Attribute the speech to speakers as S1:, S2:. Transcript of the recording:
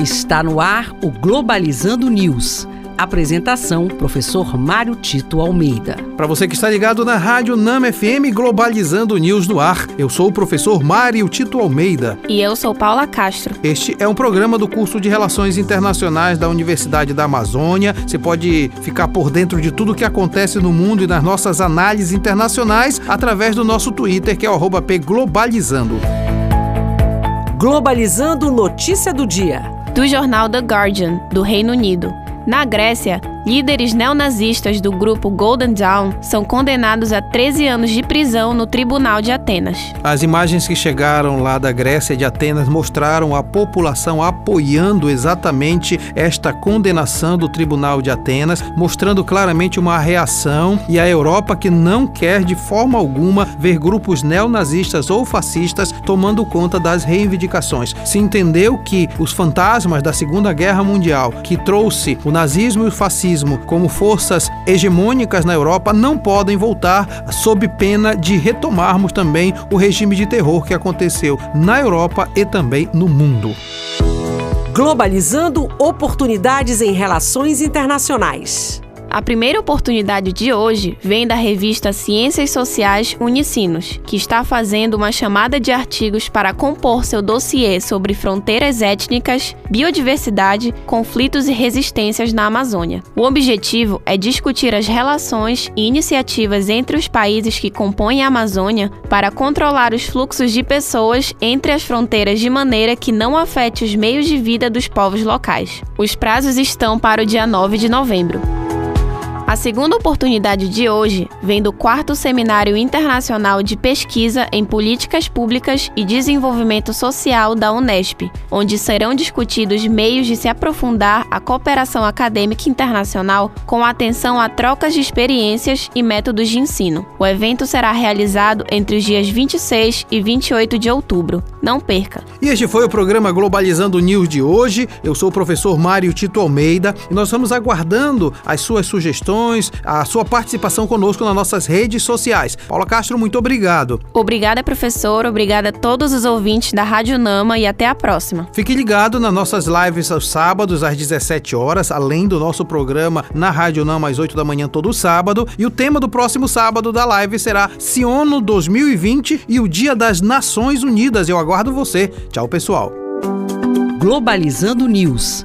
S1: Está no ar o Globalizando News. Apresentação: Professor Mário Tito Almeida.
S2: Para você que está ligado na Rádio Nama FM Globalizando News no ar, eu sou o professor Mário Tito Almeida.
S3: E eu sou Paula Castro.
S2: Este é um programa do curso de Relações Internacionais da Universidade da Amazônia. Você pode ficar por dentro de tudo o que acontece no mundo e nas nossas análises internacionais através do nosso Twitter, que é o @pglobalizando.
S1: Globalizando notícia do dia.
S3: Do jornal The Guardian, do Reino Unido. Na Grécia, líderes neonazistas do grupo Golden Dawn são condenados a 13 anos de prisão no Tribunal de Atenas.
S2: As imagens que chegaram lá da Grécia de Atenas mostraram a população apoiando exatamente esta condenação do Tribunal de Atenas, mostrando claramente uma reação e a Europa que não quer de forma alguma ver grupos neonazistas ou fascistas tomando conta das reivindicações. Se entendeu que os fantasmas da Segunda Guerra Mundial, que trouxe o nazismo e o fascismo como forças hegemônicas na Europa não podem voltar sob pena de retomarmos também o regime de terror que aconteceu na Europa e também no mundo.
S1: Globalizando oportunidades em relações internacionais.
S3: A primeira oportunidade de hoje vem da revista Ciências Sociais Unicinos, que está fazendo uma chamada de artigos para compor seu dossiê sobre fronteiras étnicas, biodiversidade, conflitos e resistências na Amazônia. O objetivo é discutir as relações e iniciativas entre os países que compõem a Amazônia para controlar os fluxos de pessoas entre as fronteiras de maneira que não afete os meios de vida dos povos locais. Os prazos estão para o dia 9 de novembro. A segunda oportunidade de hoje vem do quarto Seminário Internacional de Pesquisa em Políticas Públicas e Desenvolvimento Social da Unesp, onde serão discutidos meios de se aprofundar a cooperação acadêmica internacional com atenção a trocas de experiências e métodos de ensino. O evento será realizado entre os dias 26 e 28 de outubro. Não perca!
S2: E este foi o programa Globalizando News de hoje. Eu sou o professor Mário Tito Almeida e nós estamos aguardando as suas sugestões a sua participação conosco nas nossas redes sociais. Paula Castro, muito obrigado.
S3: Obrigada, professor. Obrigada a todos os ouvintes da Rádio Nama e até a próxima.
S2: Fique ligado nas nossas lives aos sábados às 17 horas, além do nosso programa na Rádio Nama às 8 da manhã todo sábado. E o tema do próximo sábado da live será Siono 2020 e o Dia das Nações Unidas. Eu aguardo você. Tchau, pessoal.
S1: Globalizando News